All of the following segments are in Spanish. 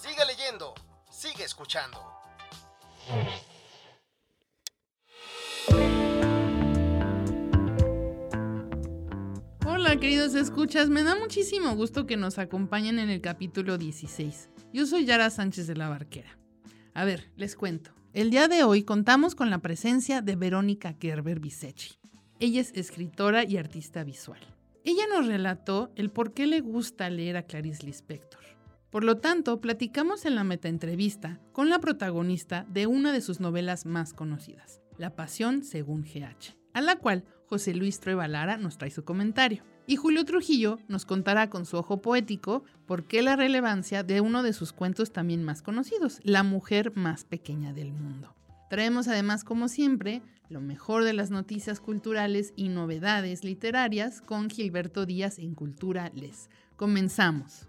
Sigue leyendo, sigue escuchando. Hola queridos escuchas, me da muchísimo gusto que nos acompañen en el capítulo 16. Yo soy Yara Sánchez de la Barquera. A ver, les cuento. El día de hoy contamos con la presencia de Verónica Gerber Bisecci. Ella es escritora y artista visual. Ella nos relató el por qué le gusta leer a Clarice Lispector. Por lo tanto, platicamos en la metaentrevista con la protagonista de una de sus novelas más conocidas, La Pasión según GH, a la cual José Luis Trueba Lara nos trae su comentario. Y Julio Trujillo nos contará con su ojo poético por qué la relevancia de uno de sus cuentos también más conocidos, La mujer más pequeña del mundo. Traemos además, como siempre, lo mejor de las noticias culturales y novedades literarias con Gilberto Díaz en Cultura Les. Comenzamos.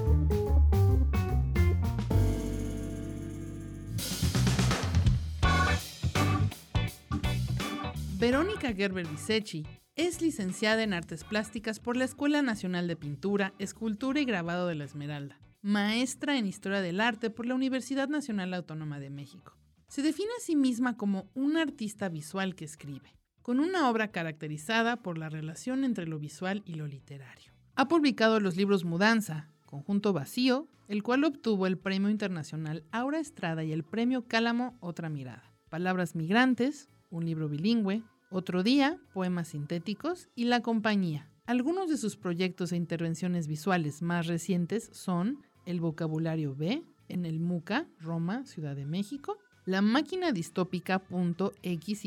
Verónica Gerber Bisecci es licenciada en Artes Plásticas por la Escuela Nacional de Pintura, Escultura y Grabado de la Esmeralda, maestra en Historia del Arte por la Universidad Nacional Autónoma de México. Se define a sí misma como un artista visual que escribe, con una obra caracterizada por la relación entre lo visual y lo literario. Ha publicado los libros Mudanza, Conjunto Vacío, el cual obtuvo el Premio Internacional Aura Estrada y el Premio Cálamo Otra Mirada. Palabras Migrantes, un libro bilingüe, Otro Día, Poemas Sintéticos y La Compañía. Algunos de sus proyectos e intervenciones visuales más recientes son El Vocabulario B, en el MUCA, Roma, Ciudad de México, la máquina distópica.xyz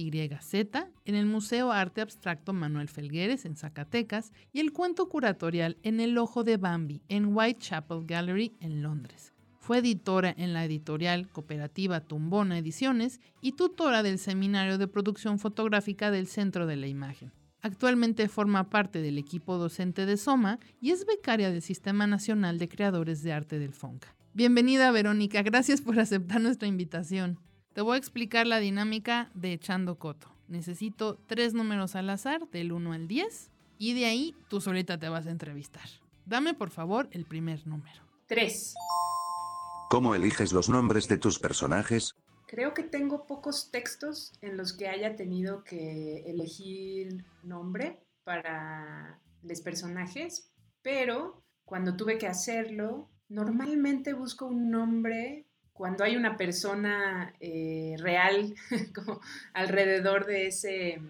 en el Museo Arte Abstracto Manuel Felgueres en Zacatecas y el cuento curatorial En el Ojo de Bambi en Whitechapel Gallery en Londres. Fue editora en la editorial cooperativa Tumbona Ediciones y tutora del Seminario de Producción Fotográfica del Centro de la Imagen. Actualmente forma parte del equipo docente de SOMA y es becaria del Sistema Nacional de Creadores de Arte del FONCA. Bienvenida Verónica, gracias por aceptar nuestra invitación. Te voy a explicar la dinámica de Echando Coto. Necesito tres números al azar, del 1 al 10, y de ahí tú solita te vas a entrevistar. Dame por favor el primer número. Tres. ¿Cómo eliges los nombres de tus personajes? Creo que tengo pocos textos en los que haya tenido que elegir nombre para los personajes, pero cuando tuve que hacerlo, normalmente busco un nombre cuando hay una persona eh, real como alrededor de ese,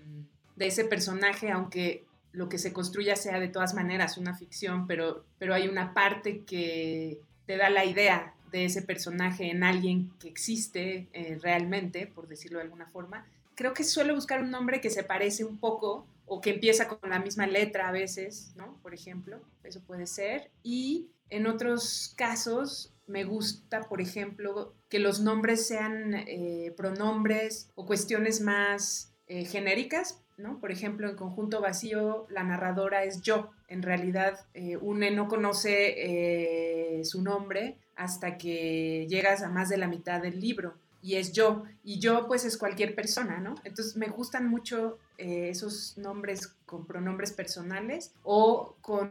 de ese personaje, aunque lo que se construya sea de todas maneras una ficción, pero, pero hay una parte que te da la idea de ese personaje en alguien que existe eh, realmente, por decirlo de alguna forma. Creo que suelo buscar un nombre que se parece un poco o que empieza con la misma letra a veces, ¿no? Por ejemplo, eso puede ser. Y en otros casos me gusta, por ejemplo, que los nombres sean eh, pronombres o cuestiones más eh, genéricas, ¿no? Por ejemplo, en Conjunto Vacío, la narradora es yo. En realidad, eh, une no conoce su nombre hasta que llegas a más de la mitad del libro y es yo. Y yo, pues, es cualquier persona, ¿no? Entonces, me gustan mucho eh, esos nombres con pronombres personales o con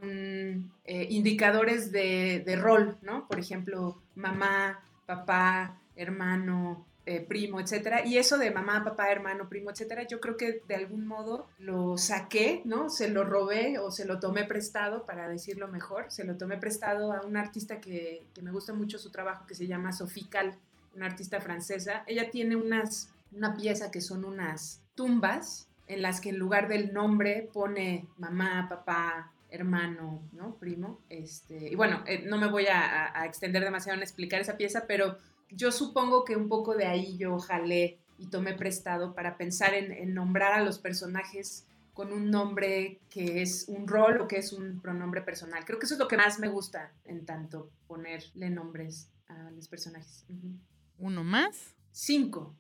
eh, indicadores de, de, rol, ¿no? Por ejemplo, mamá, papá, hermano, eh, primo, etcétera. Y eso de mamá, papá, hermano, primo, etcétera, yo creo que de algún modo lo saqué, ¿no? Se lo robé o se lo tomé prestado, para decirlo mejor. Se lo tomé prestado a una artista que, que me gusta mucho su trabajo, que se llama Sophie Cal, una artista francesa. Ella tiene unas una pieza que son unas tumbas en las que en lugar del nombre pone mamá, papá, hermano, ¿no? Primo. Este, y bueno, eh, no me voy a, extender demasiado en explicar esa pieza, pero yo supongo que un poco de ahí yo jalé y tomé prestado para pensar en, en nombrar a los personajes con un nombre que es un rol o que es un pronombre personal. Creo que eso es lo que más me gusta en tanto ponerle nombres a los personajes. Uh -huh. ¿Uno más? Cinco.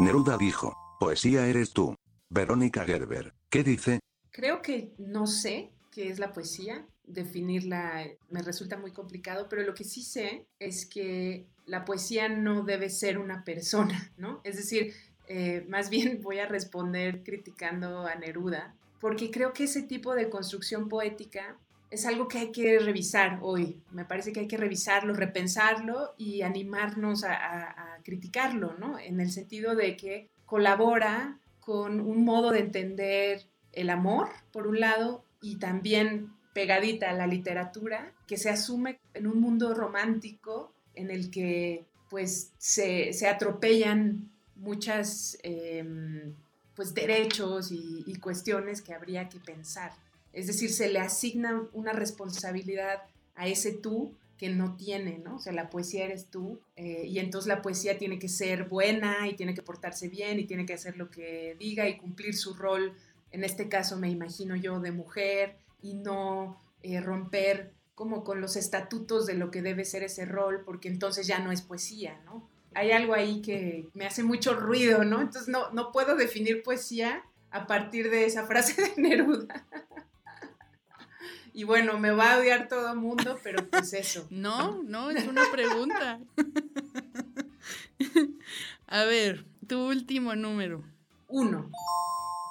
Neruda dijo, poesía eres tú. Verónica Gerber, ¿qué dice? Creo que no sé qué es la poesía. Definirla me resulta muy complicado, pero lo que sí sé es que la poesía no debe ser una persona, ¿no? Es decir, eh, más bien voy a responder criticando a Neruda, porque creo que ese tipo de construcción poética es algo que hay que revisar hoy. Me parece que hay que revisarlo, repensarlo y animarnos a, a, criticarlo, ¿no? En el sentido de que colabora con un modo de entender el amor, por un lado, y también pegadita a la literatura, que se asume en un mundo romántico en el que pues se, se atropellan muchas eh, pues derechos y, y, cuestiones que habría que pensar. Es decir, se le asigna una responsabilidad a ese tú que no tiene, ¿no? O sea, la poesía eres tú eh, y entonces la poesía tiene que ser buena y tiene que portarse bien y tiene que hacer lo que diga y cumplir su rol, en este caso me imagino yo, de mujer y no eh, romper como con los estatutos de lo que debe ser ese rol, porque entonces ya no es poesía, ¿no? Hay algo ahí que me hace mucho ruido, ¿no? Entonces no, no puedo definir poesía a partir de esa frase de Neruda. y bueno, me va a odiar todo el mundo, pero pues eso. No, no, es una pregunta. a ver, tu último número. Uno.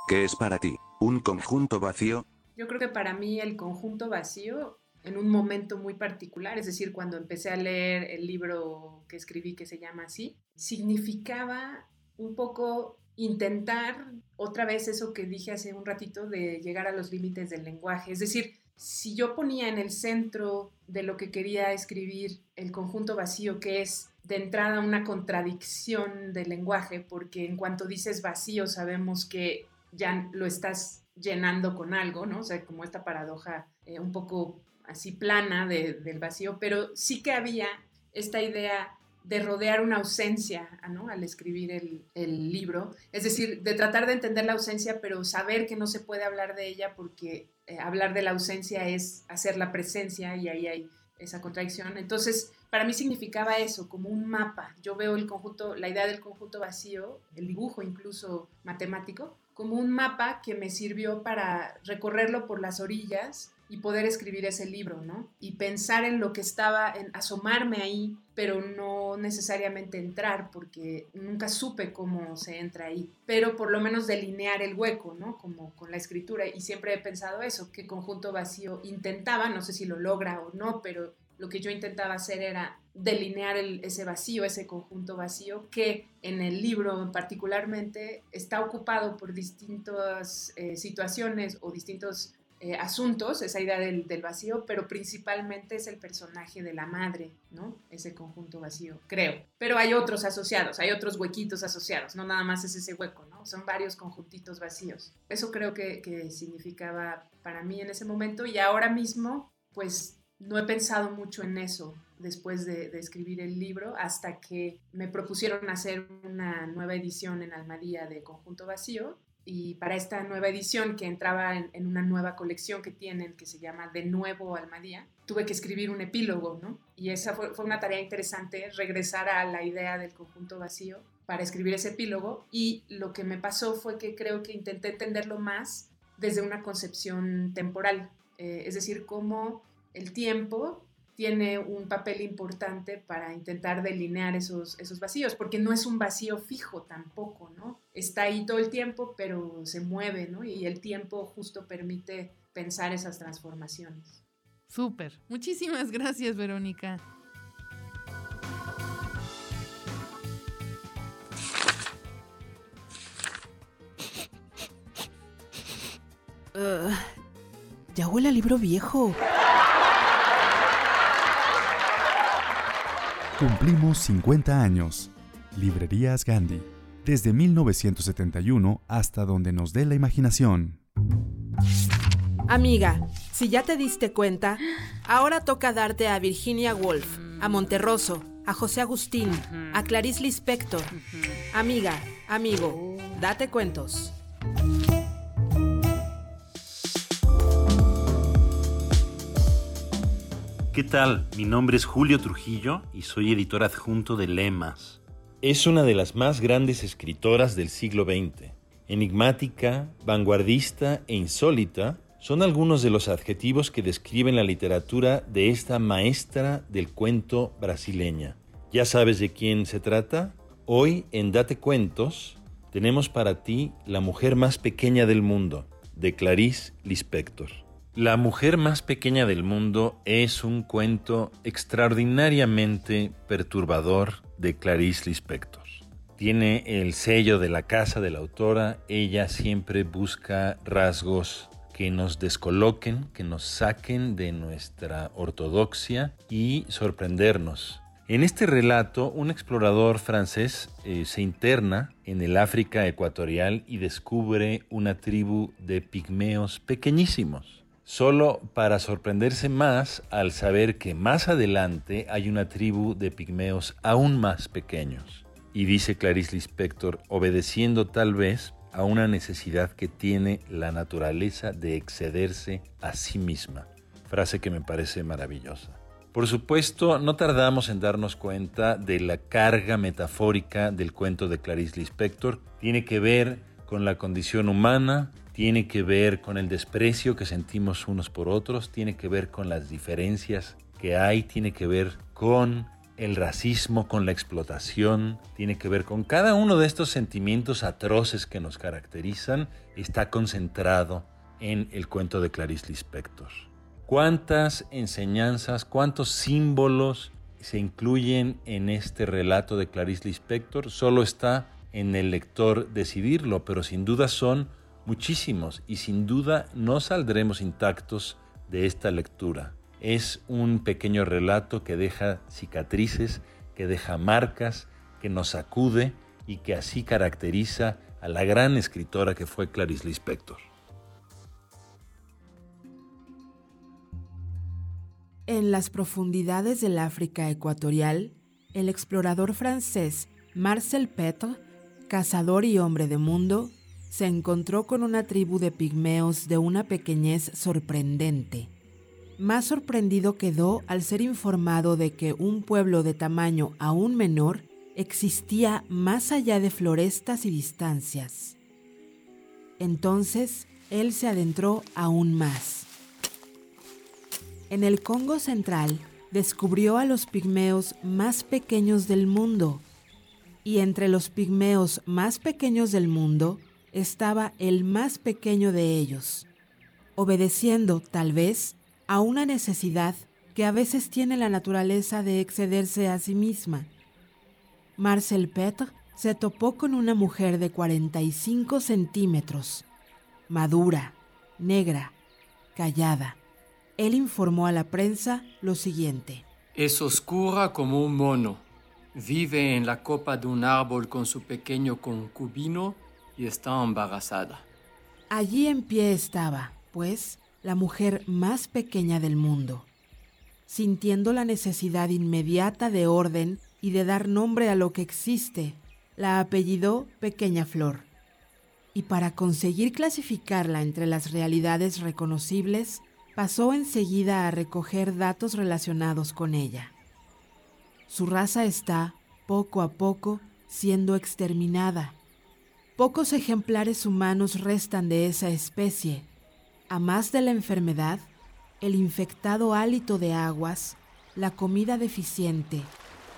¿Qué es para ti? ¿Un conjunto vacío? Yo creo que para mí el conjunto vacío en un momento muy particular, es decir, cuando empecé a leer el libro que escribí que se llama así, significaba un poco intentar otra vez eso que dije hace un ratito de llegar a los límites del lenguaje. Es decir, si yo ponía en el centro de lo que quería escribir el conjunto vacío, que es de entrada una contradicción del lenguaje, porque en cuanto dices vacío sabemos que ya lo estás llenando con algo, ¿no? O sea, como esta paradoja eh, un poco así plana de, del vacío, pero sí que había esta idea de rodear una ausencia ¿no? al escribir el, el, libro, es decir, de tratar de entender la ausencia, pero saber que no se puede hablar de ella porque eh, hablar de la ausencia es hacer la presencia y ahí hay esa contradicción. Entonces, para mí significaba eso, como un mapa. Yo veo el conjunto, la idea del conjunto vacío, el dibujo incluso matemático, como un mapa que me sirvió para recorrerlo por las orillas y poder escribir ese libro, ¿no? Y pensar en lo que estaba, en asomarme ahí, pero no necesariamente entrar, porque nunca supe cómo se entra ahí, pero por lo menos delinear el hueco, ¿no? Como con la escritura, y siempre he pensado eso, que Conjunto Vacío intentaba, no sé si lo logra o no, pero lo que yo intentaba hacer era delinear el, ese vacío, ese conjunto vacío, que en el libro particularmente está ocupado por distintas eh, situaciones o distintos eh, asuntos, esa idea del, vacío, pero principalmente es el personaje de la madre, ¿no? Ese conjunto vacío, creo. Pero hay otros asociados, hay otros huequitos asociados, no nada más es ese hueco, ¿no? Son varios conjuntitos vacíos. Eso creo que, que significaba para mí en ese momento y ahora mismo, pues no he pensado mucho en eso después de, de, escribir el libro hasta que me propusieron hacer una nueva edición en Almadía de Conjunto Vacío y para esta nueva edición que entraba en, una nueva colección que tienen que se llama De Nuevo Almadía, tuve que escribir un epílogo, ¿no? Y esa fue, fue, una tarea interesante, regresar a la idea del conjunto vacío para escribir ese epílogo y lo que me pasó fue que creo que intenté entenderlo más desde una concepción temporal, eh, es decir, cómo el tiempo tiene un papel importante para intentar delinear esos, esos vacíos, porque no es un vacío fijo tampoco, ¿no? Está ahí todo el tiempo, pero se mueve, ¿no? Y el tiempo justo permite pensar esas transformaciones. Súper. Muchísimas gracias, Verónica. Uh, ya huele a libro viejo. Cumplimos 50 años. Librerías Gandhi. desde 1971 hasta donde nos dé la imaginación. Amiga, si ya te diste cuenta, ahora toca darte a Virginia Woolf, a Monterroso, a José Agustín, a Clarice Lispector. Amiga, amigo, date cuentos. ¿Qué tal? Mi nombre es Julio Trujillo y soy editor adjunto de Lemas. Es una de las más grandes escritoras del siglo XX. Enigmática, vanguardista e insólita son algunos de los adjetivos que describen la literatura de esta maestra del cuento brasileña. ¿Ya sabes de quién se trata? Hoy en Date Cuentos tenemos para ti La mujer más pequeña del mundo, de Clarice Lispector. La mujer más pequeña del mundo es un cuento extraordinariamente perturbador de Clarice Lispector. Tiene el sello de la casa de la autora, ella siempre busca rasgos que nos descoloquen, que nos saquen de nuestra ortodoxia y sorprendernos. En este relato, un explorador francés eh, se interna en el África ecuatorial y descubre una tribu de pigmeos pequeñísimos solo para sorprenderse más al saber que más adelante hay una tribu de pigmeos aún más pequeños. Y dice Clarice Lispector, obedeciendo tal vez a una necesidad que tiene la naturaleza de excederse a sí misma. Frase que me parece maravillosa. Por supuesto, no tardamos en darnos cuenta de la carga metafórica del cuento de Clarice Lispector. Tiene que ver con la condición humana, tiene que ver con el desprecio que sentimos unos por otros, tiene que ver con las diferencias que hay, tiene que ver con el racismo, con la explotación, tiene que ver con cada uno de estos sentimientos atroces que nos caracterizan, está concentrado en el cuento de Clarice Lispector. ¿Cuántas enseñanzas, cuántos símbolos se incluyen en este relato de Clarice Lispector? Solo está en el lector decidirlo, pero sin duda son muchísimos y sin duda no saldremos intactos de esta lectura. Es un pequeño relato que deja cicatrices, que deja marcas, que nos sacude y que así caracteriza a la gran escritora que fue Clarice Lispector. En las profundidades del África ecuatorial, el explorador francés Marcel Petre, cazador y hombre de mundo, se encontró con una tribu de pigmeos de una pequeñez sorprendente. Más sorprendido quedó al ser informado de que un pueblo de tamaño aún menor existía más allá de florestas y distancias. Entonces, él se adentró aún más. En el Congo central, descubrió a los pigmeos más pequeños del mundo, y entre los pigmeos más pequeños del mundo, estaba el más pequeño de ellos, obedeciendo, tal vez, a una necesidad que a veces tiene la naturaleza de excederse a sí misma. Marcel Petre se topó con una mujer de 45 centímetros, madura, negra, callada. Él informó a la prensa lo siguiente. Es oscura como un mono. Vive en la copa de un árbol con su pequeño concubino y embarazada. Allí en pie estaba, pues, la mujer más pequeña del mundo. Sintiendo la necesidad inmediata de orden y de dar nombre a lo que existe, la apellidó Pequeña Flor. Y para conseguir clasificarla entre las realidades reconocibles, pasó enseguida a recoger datos relacionados con ella. Su raza está, poco a poco, siendo exterminada Pocos ejemplares humanos restan de esa especie. A más de la enfermedad, el infectado hálito de aguas, la comida deficiente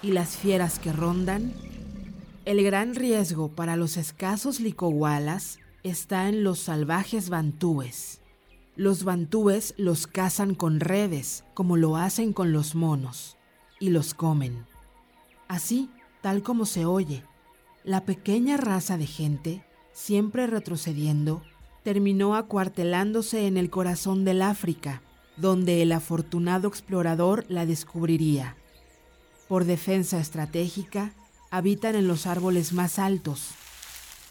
y las fieras que rondan, el gran riesgo para los escasos licogualas está en los salvajes bantúes. Los bantúes los cazan con redes, como lo hacen con los monos, y los comen. Así, tal como se oye, la pequeña raza de gente, siempre retrocediendo, terminó acuartelándose en el corazón del África, donde el afortunado explorador la descubriría. Por defensa estratégica, habitan en los árboles más altos,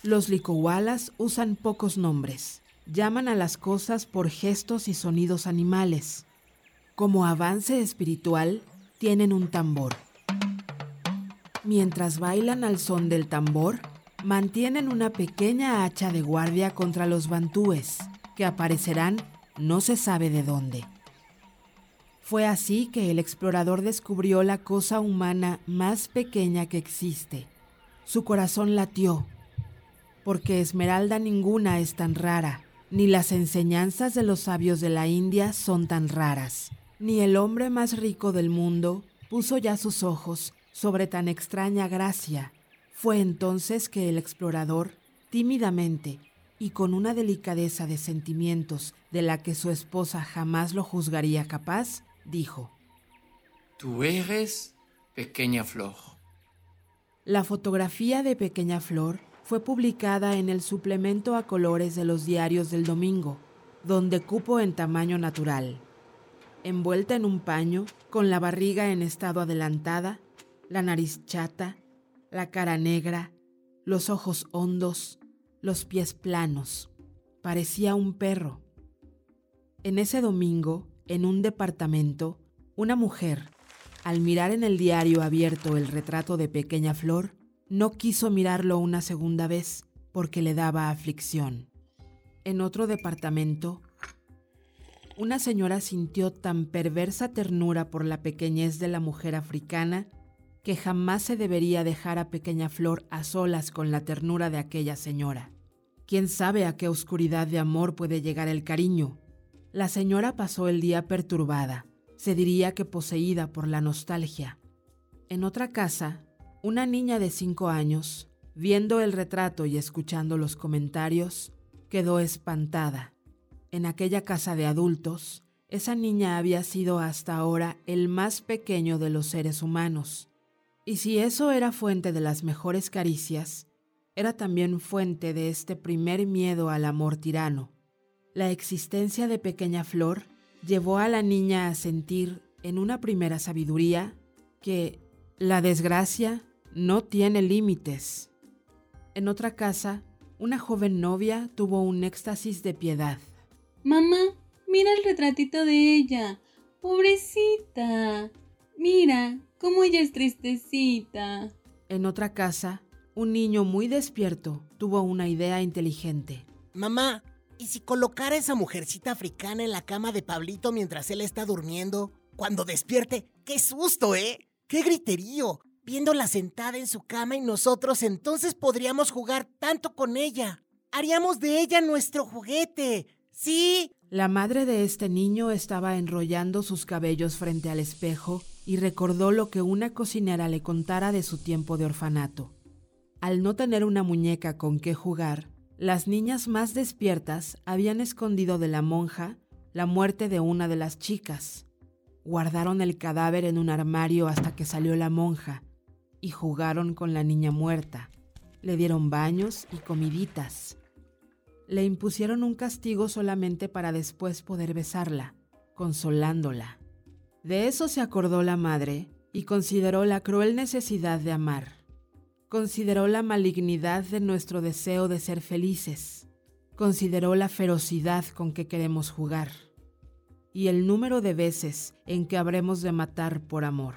Los licowalas usan pocos nombres. Llaman a las cosas por gestos y sonidos animales. Como avance espiritual, tienen un tambor. Mientras bailan al son del tambor, mantienen una pequeña hacha de guardia contra los bantúes, que aparecerán no se sabe de dónde. Fue así que el explorador descubrió la cosa humana más pequeña que existe. Su corazón latió, porque esmeralda ninguna es tan rara, ni las enseñanzas de los sabios de la India son tan raras, ni el hombre más rico del mundo puso ya sus ojos sobre tan extraña gracia. Fue entonces que el explorador, tímidamente y con una delicadeza de sentimientos de la que su esposa jamás lo juzgaría capaz, dijo, Tú eres Pequeña Flor. La fotografía de Pequeña Flor fue publicada en el suplemento a colores de los diarios del domingo, donde cupo en tamaño natural. Envuelta en un paño, con la barriga en estado adelantada, la nariz chata, la cara negra, los ojos hondos, los pies planos. Parecía un perro. En ese domingo, en un departamento, una mujer, al mirar en el diario abierto el retrato de Pequeña Flor, no quiso mirarlo una segunda vez porque le daba aflicción. En otro departamento, una señora sintió tan perversa ternura por la pequeñez de la mujer africana que jamás se debería dejar a Pequeña Flor a solas con la ternura de aquella señora. ¿Quién sabe a qué oscuridad de amor puede llegar el cariño? La señora pasó el día perturbada, se diría que poseída por la nostalgia. En otra casa, una niña de cinco años, viendo el retrato y escuchando los comentarios, quedó espantada. En aquella casa de adultos, esa niña había sido hasta ahora el más pequeño de los seres humanos. Y si eso era fuente de las mejores caricias, era también fuente de este primer miedo al amor tirano. La existencia de Pequeña Flor llevó a la niña a sentir, en una primera sabiduría, que la desgracia no tiene límites. En otra casa, una joven novia tuvo un éxtasis de piedad. Mamá, mira el retratito de ella. Pobrecita. Mira, cómo ella es tristecita. En otra casa, un niño muy despierto tuvo una idea inteligente. Mamá, ¿y si colocara a esa mujercita africana en la cama de Pablito mientras él está durmiendo? Cuando despierte, ¡qué susto, eh! ¡Qué griterío! Viéndola sentada en su cama y nosotros entonces podríamos jugar tanto con ella. Haríamos de ella nuestro juguete. ¿Sí? La madre de este niño estaba enrollando sus cabellos frente al espejo y recordó lo que una cocinera le contara de su tiempo de orfanato. Al no tener una muñeca con qué jugar, las niñas más despiertas habían escondido de la monja la muerte de una de las chicas. Guardaron el cadáver en un armario hasta que salió la monja y jugaron con la niña muerta. Le dieron baños y comiditas. Le impusieron un castigo solamente para después poder besarla, consolándola. De eso se acordó la madre y consideró la cruel necesidad de amar. Consideró la malignidad de nuestro deseo de ser felices. Consideró la ferocidad con que queremos jugar. Y el número de veces en que habremos de matar por amor.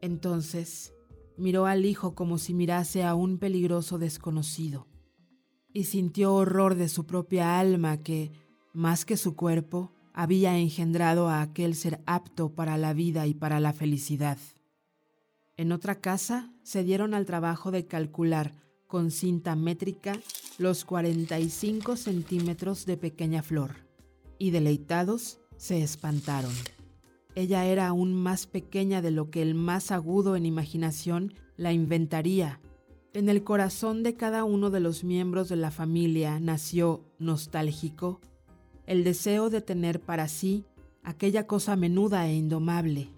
Entonces, miró al hijo como si mirase a un peligroso desconocido y sintió horror de su propia alma que, más que su cuerpo, había engendrado a aquel ser apto para la vida y para la felicidad. En otra casa se dieron al trabajo de calcular con cinta métrica los 45 centímetros de pequeña flor, y deleitados se espantaron. Ella era aún más pequeña de lo que el más agudo en imaginación la inventaría en el corazón de cada uno de los miembros de la familia nació, nostálgico, el deseo de tener para sí aquella cosa menuda e indomable,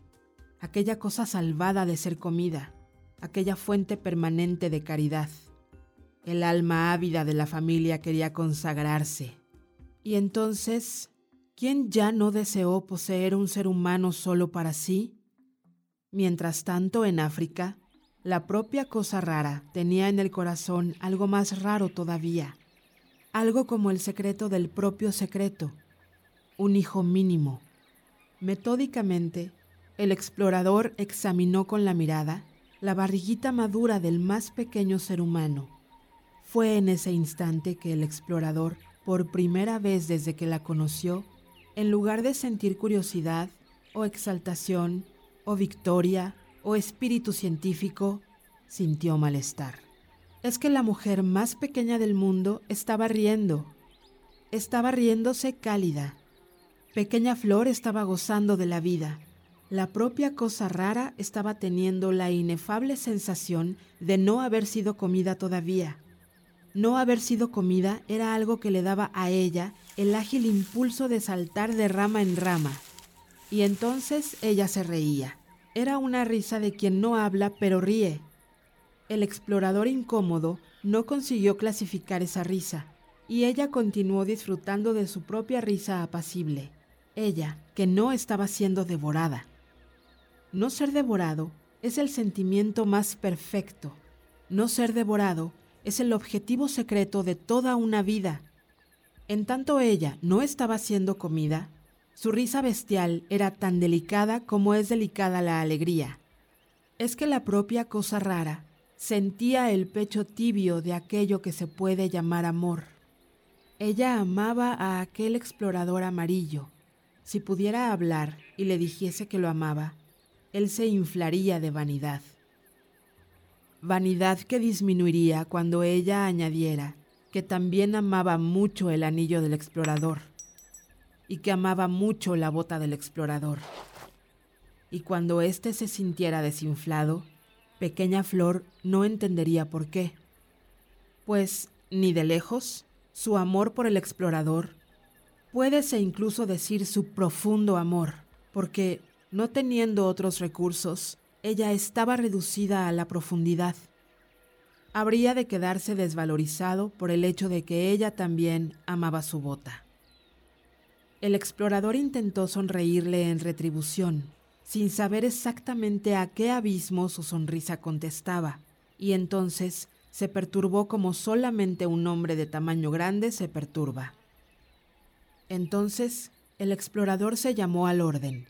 aquella cosa salvada de ser comida, aquella fuente permanente de caridad. El alma ávida de la familia quería consagrarse. Y entonces, ¿quién ya no deseó poseer un ser humano solo para sí? Mientras tanto, en África, La propia cosa rara tenía en el corazón algo más raro todavía, algo como el secreto del propio secreto, un hijo mínimo. Metódicamente, el explorador examinó con la mirada la barriguita madura del más pequeño ser humano. Fue en ese instante que el explorador, por primera vez desde que la conoció, en lugar de sentir curiosidad o exaltación o victoria o espíritu científico, sintió malestar. Es que la mujer más pequeña del mundo estaba riendo. Estaba riéndose cálida. Pequeña Flor estaba gozando de la vida. La propia cosa rara estaba teniendo la inefable sensación de no haber sido comida todavía. No haber sido comida era algo que le daba a ella el ágil impulso de saltar de rama en rama. Y entonces ella se reía. Era una risa de quien no habla pero ríe. El explorador incómodo no consiguió clasificar esa risa, y ella continuó disfrutando de su propia risa apacible. Ella, que no estaba siendo devorada. No ser devorado es el sentimiento más perfecto. No ser devorado es el objetivo secreto de toda una vida. En tanto ella no estaba siendo comida, su risa bestial era tan delicada como es delicada la alegría. Es que la propia cosa rara sentía el pecho tibio de aquello que se puede llamar amor. Ella amaba a aquel explorador amarillo. Si pudiera hablar y le dijese que lo amaba, él se inflaría de vanidad. Vanidad que disminuiría cuando ella añadiera que también amaba mucho el anillo del explorador y que amaba mucho la bota del explorador. Y cuando éste se sintiera desinflado, pequeña Flor no entendería por qué. Pues, ni de lejos, su amor por el explorador, puédese incluso decir su profundo amor, porque, no teniendo otros recursos, ella estaba reducida a la profundidad. Habría de quedarse desvalorizado por el hecho de que ella también amaba su bota. El explorador intentó sonreírle en retribución, sin saber exactamente a qué abismo su sonrisa contestaba, y entonces se perturbó como solamente un hombre de tamaño grande se perturba. Entonces el explorador se llamó al orden,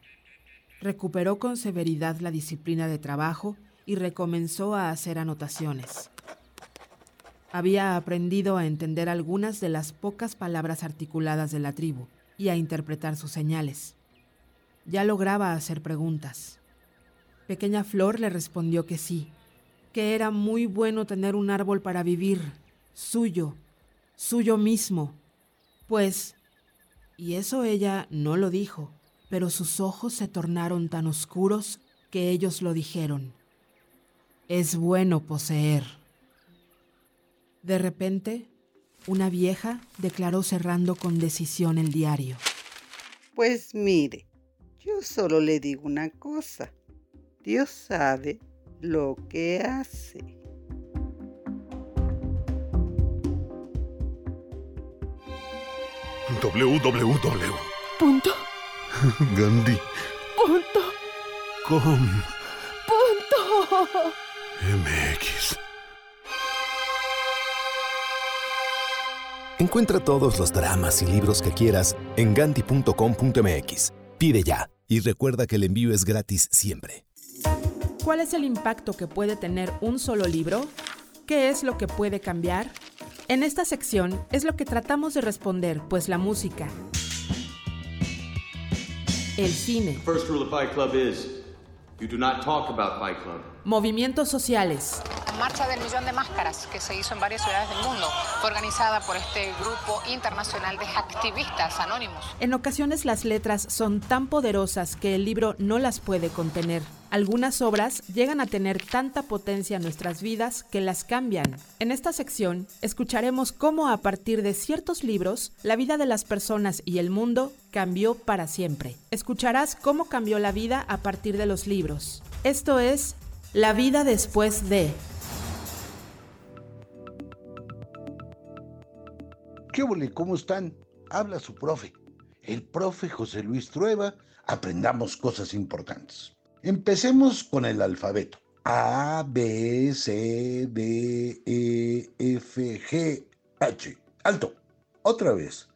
recuperó con severidad la disciplina de trabajo y recomenzó a hacer anotaciones. Había aprendido a entender algunas de las pocas palabras articuladas de la tribu, y a interpretar sus señales. Ya lograba hacer preguntas. Pequeña Flor le respondió que sí, que era muy bueno tener un árbol para vivir, suyo, suyo mismo. Pues, y eso ella no lo dijo, pero sus ojos se tornaron tan oscuros que ellos lo dijeron. Es bueno poseer. De repente, una vieja declaró cerrando con decisión el diario. Pues mire, yo solo le digo una cosa. Dios sabe lo que hace. www. Punto. Gandhi. Punto. Com. Punto. MX. Encuentra todos los dramas y libros que quieras en ganti.com.mx. Pide ya y recuerda que el envío es gratis siempre. ¿Cuál es el impacto que puede tener un solo libro? ¿Qué es lo que puede cambiar? En esta sección es lo que tratamos de responder, pues la música, el cine, First rule of Fight Club is you do not talk about Fight Club. movimientos sociales, Marcha del Millón de Máscaras, que se hizo en varias ciudades del mundo, fue organizada por este grupo internacional de activistas anónimos. En ocasiones las letras son tan poderosas que el libro no las puede contener. Algunas obras llegan a tener tanta potencia en nuestras vidas que las cambian. En esta sección escucharemos cómo a partir de ciertos libros la vida de las personas y el mundo cambió para siempre. Escucharás cómo cambió la vida a partir de los libros. Esto es La vida después de... ¿Qué ole? ¿Cómo están? Habla su profe. El profe José Luis Trueba. Aprendamos cosas importantes. Empecemos con el alfabeto. A, B, C, D, E, F, G, H. Alto. Otra vez.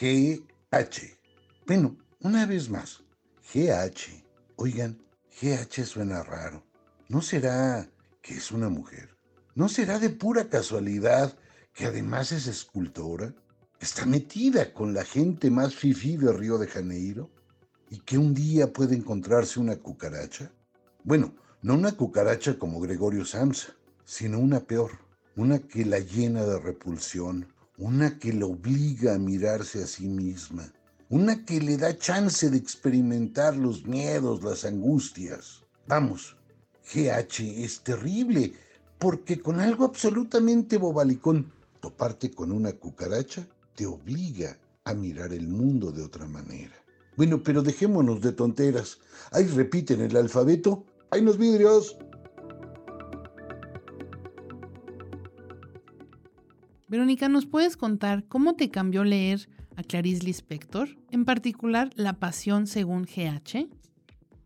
G, H. Bueno, una vez más. GH. Oigan, GH suena raro. ¿No será que es una mujer? ¿No será de pura casualidad que además es escultora? ¿Está metida con la gente más fifí de Río de Janeiro? ¿Y que un día puede encontrarse una cucaracha? Bueno, no una cucaracha como Gregorio Samsa, sino una peor, una que la llena de repulsión, una que la obliga a mirarse a sí misma, una que le da chance de experimentar los miedos, las angustias. Vamos, GH es terrible, porque con algo absolutamente bobalicón, toparte con una cucaracha te obliga a mirar el mundo de otra manera. Bueno, pero dejémonos de tonteras. Ahí repiten el alfabeto. ¡Hay los vidrios! Verónica, ¿nos puedes contar cómo te cambió leer a Clarice Lispector? En particular, La Pasión según GH.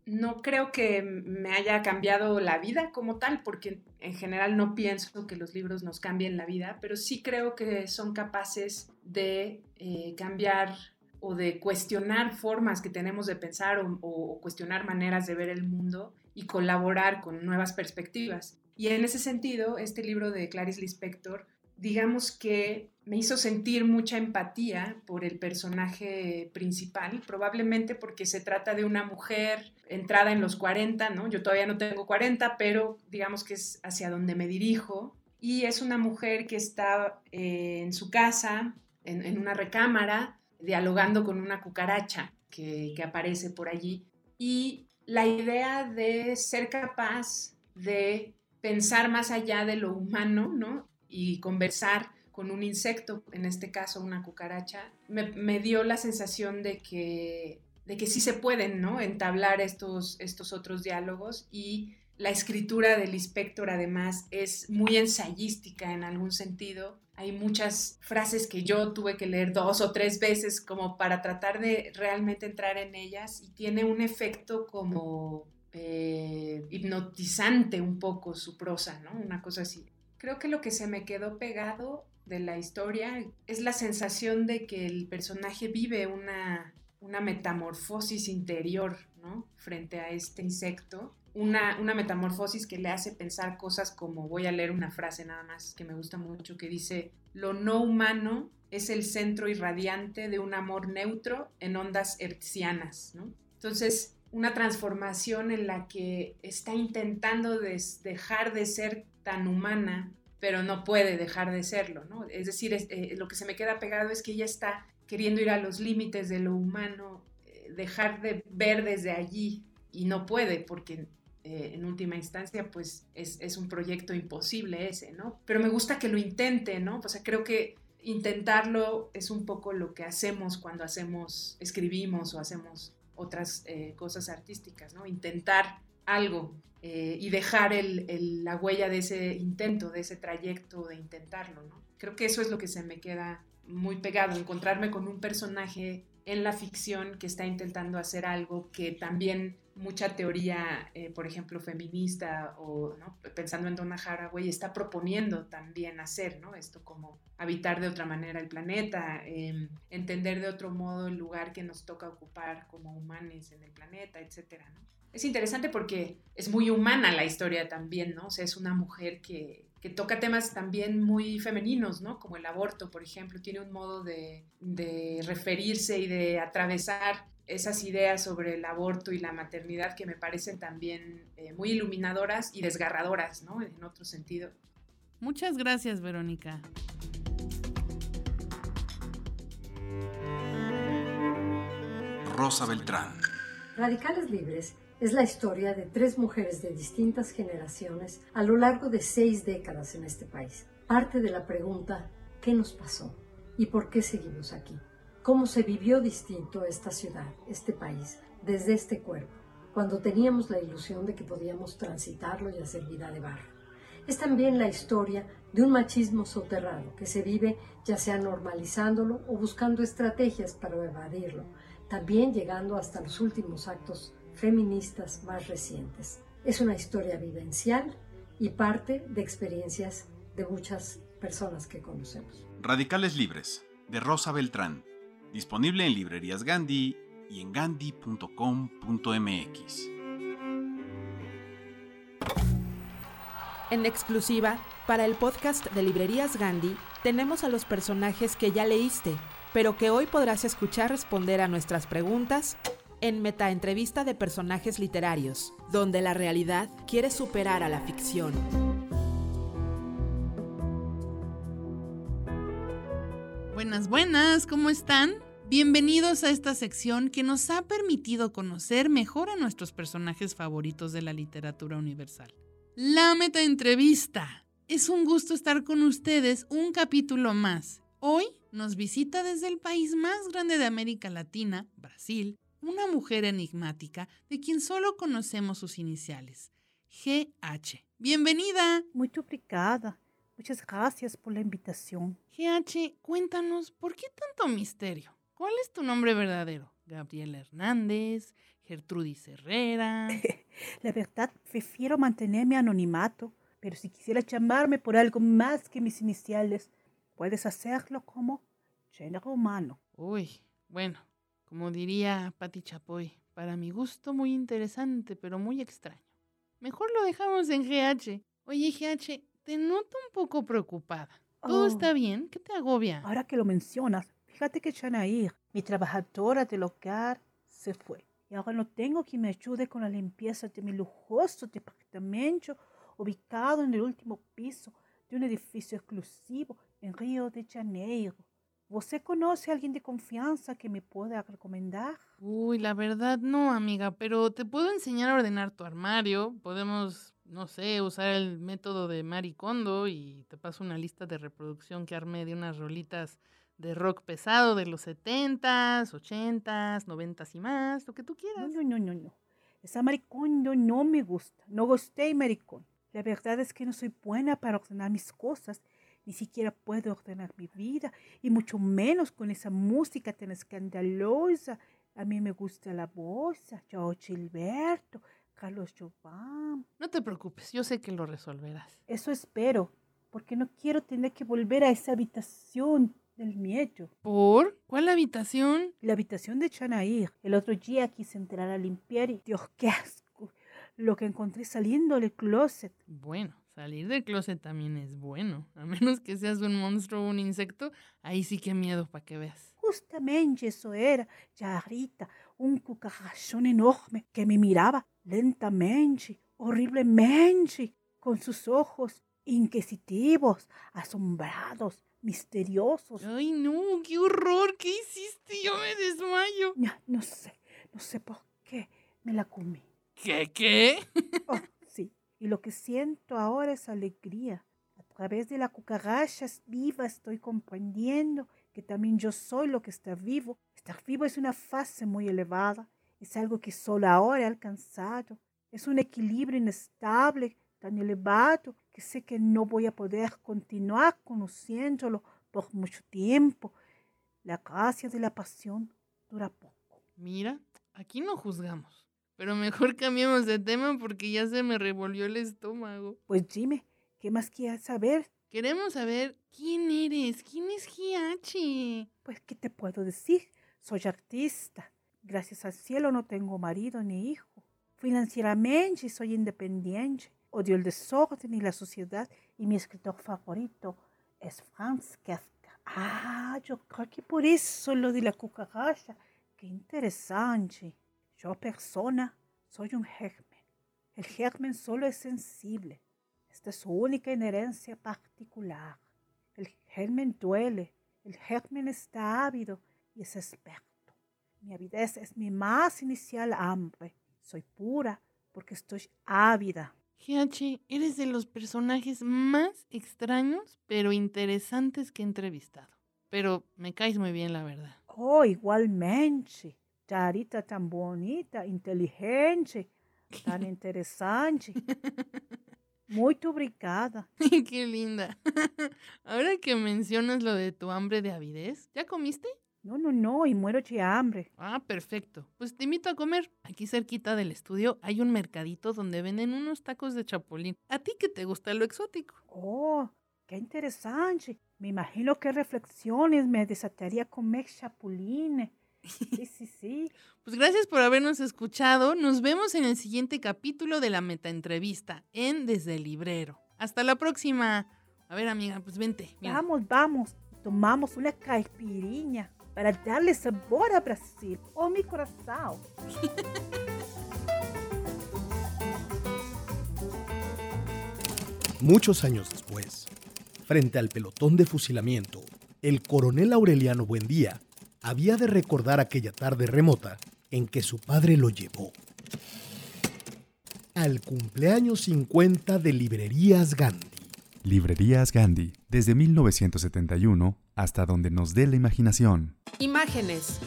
No creo que me haya cambiado la vida como tal, porque en general no pienso que los libros nos cambien la vida, pero sí creo que son capaces de eh, cambiar o de cuestionar formas que tenemos de pensar o, o, cuestionar maneras de ver el mundo y colaborar con nuevas perspectivas. Y en ese sentido, este libro de Clarice Lispector, digamos que me hizo sentir mucha empatía por el personaje principal, probablemente porque se trata de una mujer entrada en los 40, ¿no? Yo todavía no tengo 40, pero digamos que es hacia donde me dirijo. Y es una mujer que está eh, en su casa, en, en una recámara, dialogando con una cucaracha que, que aparece por allí. Y la idea de ser capaz de pensar más allá de lo humano, ¿no? Y conversar con un insecto, en este caso una cucaracha, me, me, dio la sensación de que, de que sí se pueden, ¿no? Entablar estos, estos otros diálogos y la escritura del inspector además es muy ensayística en algún sentido. Hay muchas frases que yo tuve que leer dos o tres veces como para tratar de realmente entrar en ellas y tiene un efecto como eh, hipnotizante un poco su prosa, ¿no? Una cosa así. Creo que lo que se me quedó pegado de la historia es la sensación de que el personaje vive una, una metamorfosis interior, ¿no? Frente a este insecto una, una, metamorfosis que le hace pensar cosas como, voy a leer una frase nada más que me gusta mucho, que dice, lo no humano es el centro irradiante de un amor neutro en ondas hertzianas, ¿no? Entonces, una transformación en la que está intentando des, dejar de ser tan humana, pero no puede dejar de serlo, ¿no? Es decir, es, eh, lo que se me queda pegado es que ella está queriendo ir a los límites de lo humano, eh, dejar de ver desde allí y no puede porque eh, en última instancia, pues es, es, un proyecto imposible ese, ¿no? Pero me gusta que lo intente, ¿no? O sea, creo que intentarlo es un poco lo que hacemos cuando hacemos, escribimos o hacemos otras eh, cosas artísticas, ¿no? Intentar algo eh, y dejar la huella de ese intento, de ese trayecto de intentarlo. Creo que eso es lo que se me queda muy pegado, encontrarme con un personaje en la ficción que está intentando hacer algo que también mucha teoría, eh, por ejemplo, feminista o pensando en Donna Haraway, está proponiendo también hacer, ¿no? Esto como habitar de otra manera el planeta, eh, entender de otro modo el lugar que nos toca ocupar como humanos en el planeta, etcétera, ¿no? Es interesante porque es muy humana la historia también, ¿no? O sea, es una mujer que, que toca temas también muy femeninos, ¿no? Como el aborto, por ejemplo, tiene un modo de, de referirse y de atravesar esas ideas sobre el aborto y la maternidad que me parecen también eh, muy iluminadoras y desgarradoras, ¿no? En otro sentido. Muchas gracias, Verónica. Rosa Beltrán. Radicales Libres es la historia de tres mujeres de distintas generaciones a lo largo de seis décadas en este país. Parte de la pregunta, ¿qué nos pasó? ¿Y por qué seguimos aquí? cómo se vivió distinto esta ciudad, este país, desde este cuerpo, cuando teníamos la ilusión de que podíamos transitarlo y hacer vida de barro. Es también la historia de un machismo soterrado que se vive ya sea normalizándolo o buscando estrategias para evadirlo, también llegando hasta los últimos actos feministas más recientes. Es una historia vivencial y parte de experiencias de muchas personas que conocemos. Radicales Libres, de Rosa Beltrán. Disponible en librerías Gandhi y en gandhi.com.mx. En exclusiva, para el podcast de Librerías Gandhi, tenemos a los personajes que ya leíste, pero que hoy podrás escuchar responder a nuestras preguntas en Metaentrevista de Personajes Literarios, donde la realidad quiere superar a la ficción. Buenas, buenas, ¿cómo están? Bienvenidos a esta sección que nos ha permitido conocer mejor a nuestros personajes favoritos de la literatura universal. La metaentrevista. Es un gusto estar con ustedes un capítulo más. Hoy nos visita desde el país más grande de América Latina, Brasil, una mujer enigmática de quien solo conocemos sus iniciales, GH. Bienvenida. Muy obrigada. Muchas gracias por la invitación. GH, cuéntanos, ¿por qué tanto misterio? ¿Cuál es tu nombre verdadero? Gabriel Hernández, Gertrudis Herrera. la verdad, prefiero mantenerme anonimato, pero si quisiera llamarme por algo más que mis iniciales, puedes hacerlo como género humano. Uy, bueno, como diría Patti Chapoy, para mi gusto muy interesante, pero muy extraño. Mejor lo dejamos en GH. Oye, GH, te noto un poco preocupada. ¿Todo Oh. está bien? ¿Qué te agobia? Ahora que lo mencionas, fíjate que Chanair, mi trabajadora del hogar, se fue. Y ahora no tengo quien me ayude con la limpieza de mi lujoso departamento ubicado en el último piso de un edificio exclusivo en Río de Janeiro. ¿Você conoce a alguien de confianza que me pueda recomendar? Uy, la verdad no, amiga, pero te puedo enseñar a ordenar tu armario. Podemos, no sé, usar el método de Maricondo y te paso una lista de reproducción que armé de unas rolitas de rock pesado de los 70s, 80s, 90s y más, lo que tú quieras. No, no, no, no. Esa maricondo no me gusta. No gusté maricón. La verdad es que no soy buena para ordenar mis cosas. Ni siquiera puedo ordenar mi vida. Y mucho menos con esa música tan escandalosa. A mí me gusta la bossa, Joao Gilberto, Carlos Jovan. No te preocupes, yo sé que lo resolverás. Eso espero, porque no quiero tener que volver a esa habitación del miedo. ¿Por? ¿Cuál habitación? La habitación de Chanair. El otro día quise entrar a limpiar y Dios, qué asco. Lo que encontré saliendo del closet. Bueno, salir del closet también es bueno. A menos que seas un monstruo o un insecto, ahí sí que miedo para que veas. Justamente eso era, Yarita, un cucarachón enorme que me miraba lentamente, horriblemente, con sus ojos inquisitivos, asombrados, misteriosos. Ay, no, qué horror, ¿qué hiciste? Yo me desmayo. No, no sé, no sé por qué me la comí. ¿Qué, qué? Oh, y lo que siento ahora es alegría. A través de la cucaracha viva estoy comprendiendo que también yo soy lo que está vivo. Estar vivo es una fase muy elevada, es algo que solo ahora he alcanzado. Es un equilibrio inestable, tan elevado, que sé que no voy a poder continuar conociéndolo por mucho tiempo. La gracia de la pasión dura poco. Mira, aquí no juzgamos. Pero mejor cambiemos de tema porque ya se me revolvió el estómago. Pues dime, ¿qué más quieres saber? Queremos saber quién eres, quién es GH. Pues, ¿qué te puedo decir? Soy artista. Gracias al cielo no tengo marido ni hijo. Financieramente soy independiente. Odio el desorden y la sociedad y mi escritor favorito es Franz Kafka. Ah, yo creo que por eso lo de la cucaracha. Qué interesante. Yo persona soy un germen. El germen solo es sensible. Esta es su única inherencia particular. El germen duele. El germen está ávido y es experto. Mi avidez es mi más inicial hambre. Soy pura porque estoy ávida. GH, eres de los personajes más extraños pero interesantes que he entrevistado. Pero me caes muy bien, la verdad. Oh, igualmente. Charita tan bonita, inteligente, tan interesante. Muy obrigada. Qué linda. Ahora que mencionas lo de tu hambre de avidez, ¿ya comiste? No, no, no, y muero de hambre. Ah, perfecto. Pues te invito a comer. Aquí cerquita del estudio hay un mercadito donde venden unos tacos de chapulín. ¿A ti que te gusta lo exótico? Oh, qué interesante. Me imagino qué reflexiones me desataría comer chapulines. Sí, sí, sí. Pues gracias por habernos escuchado. Nos vemos en el siguiente capítulo de la metaentrevista en Desde el Librero. Hasta la próxima. A ver, amiga, pues vente. mira. Vamos, vamos. Tomamos una caipirinha para darle sabor a Brasil. Oh, mi corazón. Muchos años después, frente al pelotón de fusilamiento, el coronel Aureliano Buendía había de recordar aquella tarde remota en que su padre lo llevó al cumpleaños 50 de Librerías Gandhi. Librerías Gandhi, desde 1971 hasta donde nos dé la imaginación. Imágenes.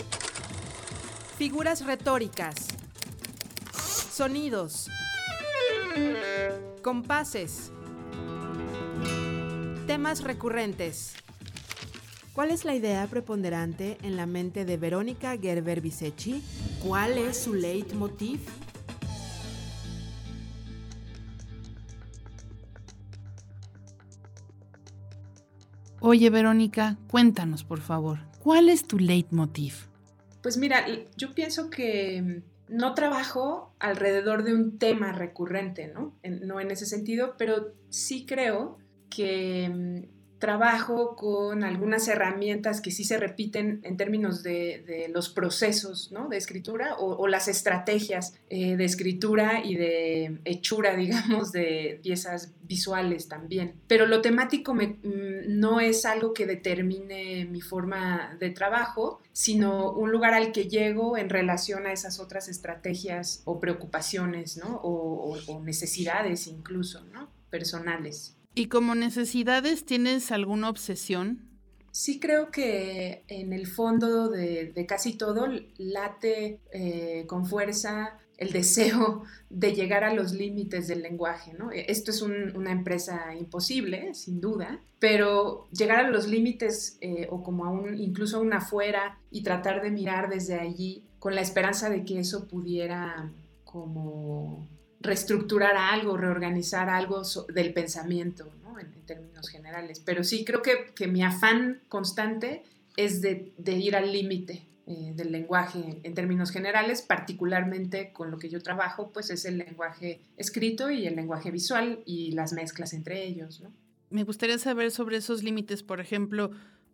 Figuras retóricas. Sonidos. Compases. Temas recurrentes. ¿Cuál es la idea preponderante en la mente de Verónica Gerber Bisecchi? ¿Cuál es su leitmotiv? Oye, Verónica, cuéntanos, por favor. ¿Cuál es tu leitmotiv? Pues mira, yo pienso que no trabajo alrededor de un tema recurrente, ¿no? En- no en ese sentido, pero sí creo que mm, trabajo con algunas herramientas que sí se repiten en términos de, los procesos ¿no? de escritura o, las estrategias eh, de escritura y de hechura, digamos, de piezas visuales también. Pero lo temático mm, no es algo que determine mi forma de trabajo, sino un lugar al que llego en relación a esas otras estrategias o preocupaciones, o- o necesidades incluso, ¿no? Personales. ¿Y como necesidades tienes alguna obsesión? Sí creo que en el fondo de, casi todo late eh, con fuerza el deseo de llegar a los límites del lenguaje, ¿no? Esto es un- una empresa imposible, sin duda, pero llegar a los límites eh, o como a un, incluso a un afuera y tratar de mirar desde allí con la esperanza de que eso pudiera como reestructurar algo, reorganizar algo del pensamiento, ¿no? En, términos generales. Pero sí creo que, que mi afán constante es de, ir al límite eh, del lenguaje en términos generales, particularmente con lo que yo trabajo, pues es el lenguaje escrito y el lenguaje visual y las mezclas entre ellos. Me gustaría saber sobre esos límites, por ejemplo,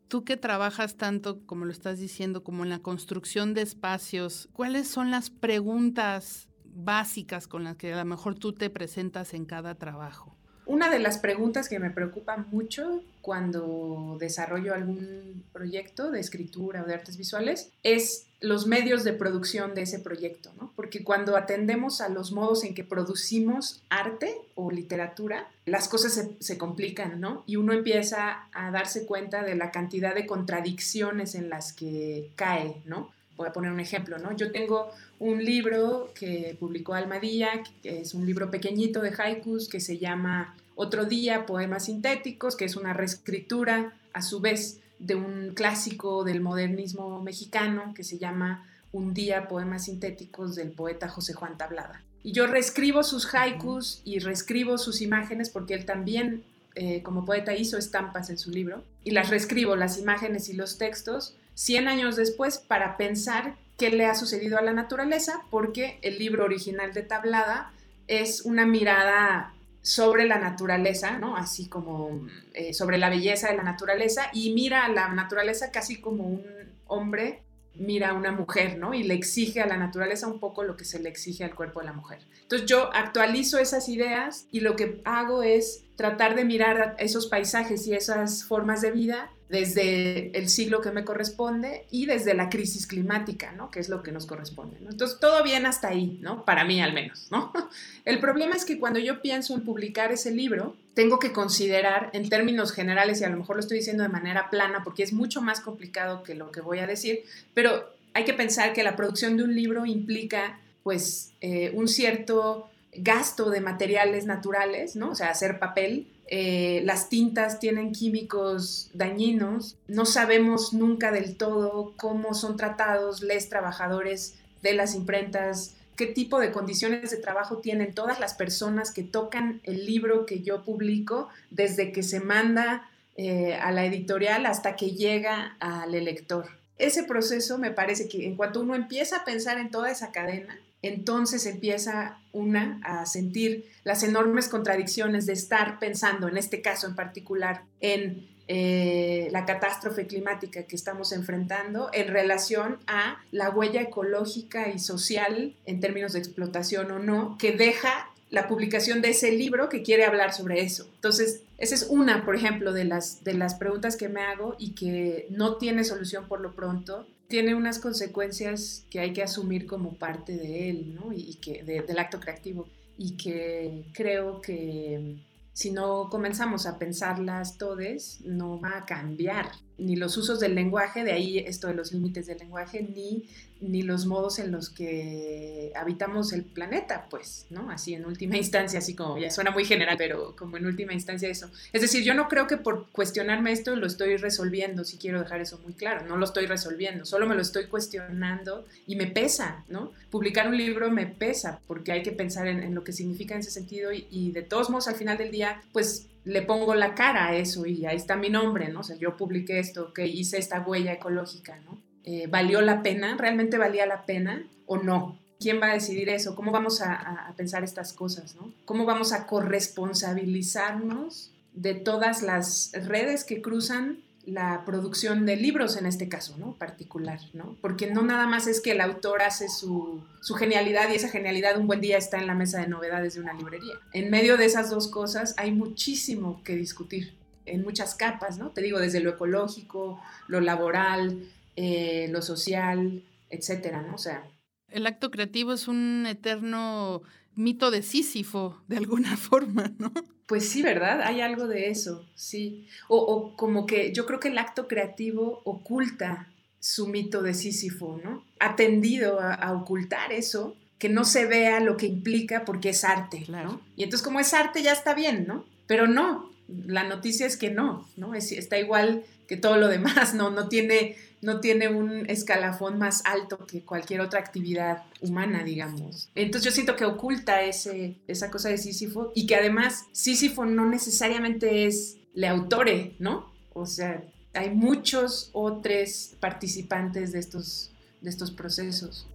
tú que trabajas tanto, como lo estás diciendo, como en la construcción de espacios, ¿cuáles son las preguntas básicas con las que a lo mejor tú te presentas en cada trabajo? Una de las preguntas que me preocupa mucho cuando desarrollo algún proyecto de escritura o de artes visuales es los medios de producción de ese proyecto, ¿no? Porque cuando atendemos a los modos en que producimos arte o literatura, las cosas se, complican, ¿no? Y uno empieza a darse cuenta de la cantidad de contradicciones en las que cae, ¿no? Voy a poner un ejemplo, ¿no? Yo tengo un libro que publicó Almadía, que es un libro pequeñito de haikus que se llama Otro día, Poemas Sintéticos, que es una reescritura a su vez de un clásico del modernismo mexicano que se llama Un día, Poemas Sintéticos del poeta José Juan Tablada. Y yo reescribo sus haikus y reescribo sus imágenes porque él también, eh, como poeta, hizo estampas en su libro. Y las reescribo, las imágenes y los textos, 100 años después, para pensar qué le ha sucedido a la naturaleza, porque el libro original de Tablada es una mirada sobre la naturaleza, ¿no? Así como eh, sobre la belleza de la naturaleza y mira a la naturaleza casi como un hombre mira a una mujer, ¿no? Y le exige a la naturaleza un poco lo que se le exige al cuerpo de la mujer. Entonces yo actualizo esas ideas y lo que hago es tratar de mirar esos paisajes y esas formas de vida desde el siglo que me corresponde y desde la crisis climática, ¿no? Que es lo que nos corresponde, ¿no? Entonces, todo bien hasta ahí, ¿no? Para mí al menos, ¿no? El problema es que cuando yo pienso en publicar ese libro, tengo que considerar en términos generales, y a lo mejor lo estoy diciendo de manera plana, porque es mucho más complicado que lo que voy a decir, pero hay que pensar que la producción de un libro implica, pues, eh, un cierto gasto de materiales naturales, ¿no? O sea, hacer papel. Eh, las tintas tienen químicos dañinos. No sabemos nunca del todo cómo son tratados los trabajadores de las imprentas, qué tipo de condiciones de trabajo tienen todas las personas que tocan el libro que yo publico desde que se manda eh, a la editorial hasta que llega al lector. Ese proceso me parece que en cuanto uno empieza a pensar en toda esa cadena, entonces empieza una a sentir las enormes contradicciones de estar pensando, en este caso en particular, en eh, la catástrofe climática que estamos enfrentando en relación a la huella ecológica y social en términos de explotación o no que deja la publicación de ese libro que quiere hablar sobre eso. Entonces, esa es una, por ejemplo, de las, de las preguntas que me hago y que no tiene solución por lo pronto. Tiene unas consecuencias que hay que asumir como parte de él, ¿no? Y, que del acto creativo. Y que creo que si no comenzamos a pensarlas todes, no va a cambiar ni los usos del lenguaje, de ahí esto de los límites del lenguaje, ni ni los modos en los que habitamos el planeta, pues, ¿no? Así en última instancia, así como ya suena muy general, pero como en última instancia eso. Es decir, yo no creo que por cuestionarme esto lo estoy resolviendo, si quiero dejar eso muy claro, no lo estoy resolviendo, solo me lo estoy cuestionando y me pesa, ¿no? Publicar un libro me pesa porque hay que pensar en, lo que significa en ese sentido y, y de todos modos al final del día, pues le pongo la cara a eso y ahí está mi nombre, ¿no? O sea, yo publiqué esto, que hice esta huella ecológica, ¿no? Eh, ¿valió la pena? ¿Realmente valía la pena o no? ¿Quién va a decidir eso? ¿Cómo vamos a, pensar estas cosas? ¿no? ¿Cómo vamos a corresponsabilizarnos de todas las redes que cruzan la producción de libros en este caso, ¿no? Particular, ¿no? Porque no nada más es que el autor hace su, su, genialidad y esa genialidad un buen día está en la mesa de novedades de una librería. En medio de esas dos cosas hay muchísimo que discutir en muchas capas, ¿no? Te digo, desde lo ecológico, lo laboral, eh, lo social, etcétera, ¿no? O sea. El acto creativo es un eterno mito de Sísifo, de alguna forma, ¿no? Pues sí, ¿verdad? Hay algo de eso, sí. O, como que yo creo que el acto creativo oculta su mito de Sísifo, ¿no? Ha tendido a, ocultar eso, que no se vea lo que implica porque es arte, ¿no? Y entonces como es arte ya está bien, ¿no? Pero no, la noticia es que no, ¿no? Es, está igual que todo lo demás, ¿no? No tiene no tiene un escalafón más alto que cualquier otra actividad humana, digamos. Entonces yo siento que oculta ese, esa cosa de Sísifo y que además Sísifo no necesariamente es le autore, ¿no? O sea, hay muchos otros participantes de estos, de estos procesos.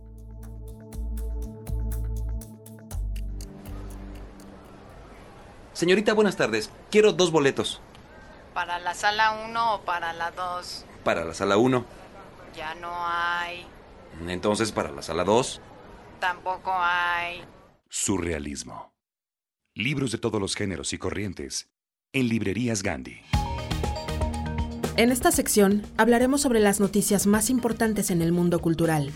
Señorita, buenas tardes. Quiero dos boletos. ¿Para la sala 1 o para la 2? Para la sala 1. Ya no hay. Entonces, para la sala 2. Tampoco hay. Surrealismo. Libros de todos los géneros y corrientes. En librerías Gandhi. En esta sección hablaremos sobre las noticias más importantes en el mundo cultural.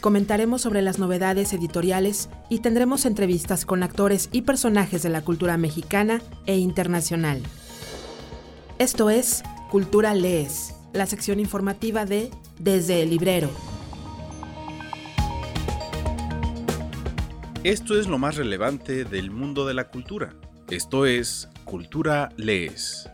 Comentaremos sobre las novedades editoriales y tendremos entrevistas con actores y personajes de la cultura mexicana e internacional. Esto es Cultura Lees, la sección informativa de Desde el Librero. Esto es lo más relevante del mundo de la cultura. Esto es Cultura Lees.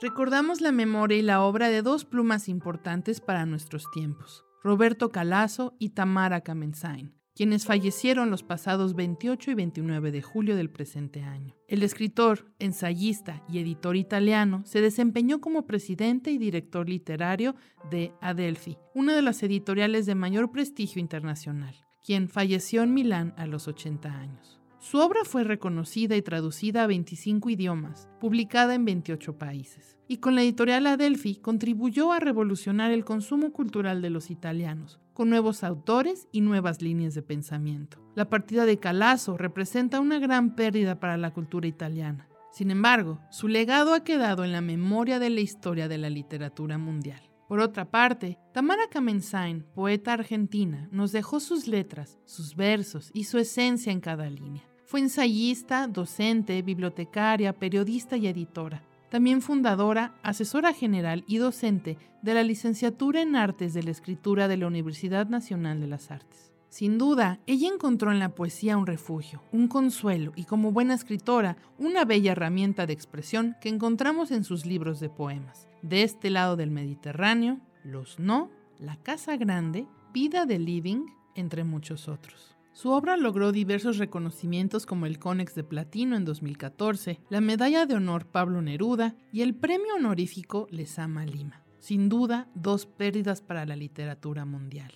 Recordamos la memoria y la obra de dos plumas importantes para nuestros tiempos, Roberto Calazo y Tamara Kamensain, quienes fallecieron los pasados 28 y 29 de julio del presente año. El escritor, ensayista y editor italiano se desempeñó como presidente y director literario de Adelphi, una de las editoriales de mayor prestigio internacional, quien falleció en Milán a los 80 años. Su obra fue reconocida y traducida a 25 idiomas, publicada en 28 países y con la editorial Adelphi contribuyó a revolucionar el consumo cultural de los italianos, con nuevos autores y nuevas líneas de pensamiento. La partida de Calazo representa una gran pérdida para la cultura italiana. Sin embargo, su legado ha quedado en la memoria de la historia de la literatura mundial. Por otra parte, Tamara Kamensain, poeta argentina, nos dejó sus letras, sus versos y su esencia en cada línea. Fue ensayista, docente, bibliotecaria, periodista y editora también fundadora, asesora general y docente de la licenciatura en Artes de la Escritura de la Universidad Nacional de las Artes. Sin duda, ella encontró en la poesía un refugio, un consuelo y como buena escritora, una bella herramienta de expresión que encontramos en sus libros de poemas. De este lado del Mediterráneo, Los No, La Casa Grande, Vida de Living, entre muchos otros. Su obra logró diversos reconocimientos como el Conex de Platino en 2014, la Medalla de Honor Pablo Neruda y el Premio Honorífico Lesama Lima. Sin duda, dos pérdidas para la literatura mundial.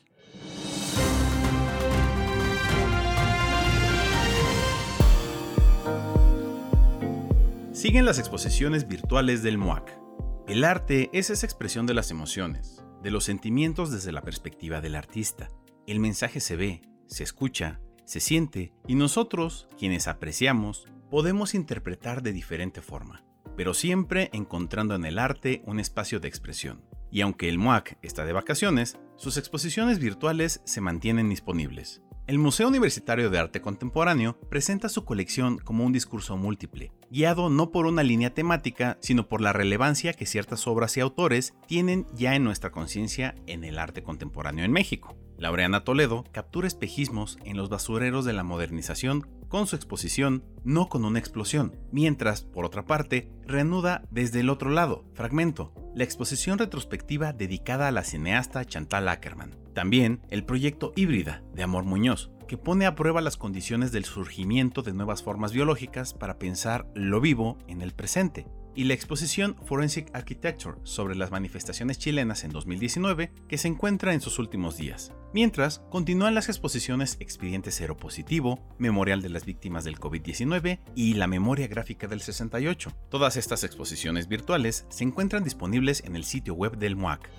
Siguen las exposiciones virtuales del MUAC. El arte es esa expresión de las emociones, de los sentimientos desde la perspectiva del artista. El mensaje se ve, se escucha, se siente y nosotros, quienes apreciamos, podemos interpretar de diferente forma, pero siempre encontrando en el arte un espacio de expresión. Y aunque el MUAC está de vacaciones, sus exposiciones virtuales se mantienen disponibles. El Museo Universitario de Arte Contemporáneo presenta su colección como un discurso múltiple, guiado no por una línea temática, sino por la relevancia que ciertas obras y autores tienen ya en nuestra conciencia en el arte contemporáneo en México. Laureana Toledo captura espejismos en los basureros de la modernización con su exposición No con una explosión, mientras, por otra parte, reanuda desde el otro lado, Fragmento, la exposición retrospectiva dedicada a la cineasta Chantal Ackerman. También el proyecto Híbrida de Amor Muñoz, que pone a prueba las condiciones del surgimiento de nuevas formas biológicas para pensar lo vivo en el presente, y la exposición Forensic Architecture sobre las manifestaciones chilenas en 2019 que se encuentra en sus últimos días. Mientras, continúan las exposiciones Expediente Cero Positivo, Memorial de las Víctimas del COVID-19 y la Memoria Gráfica del 68. Todas estas exposiciones virtuales se encuentran disponibles en el sitio web del MUAC.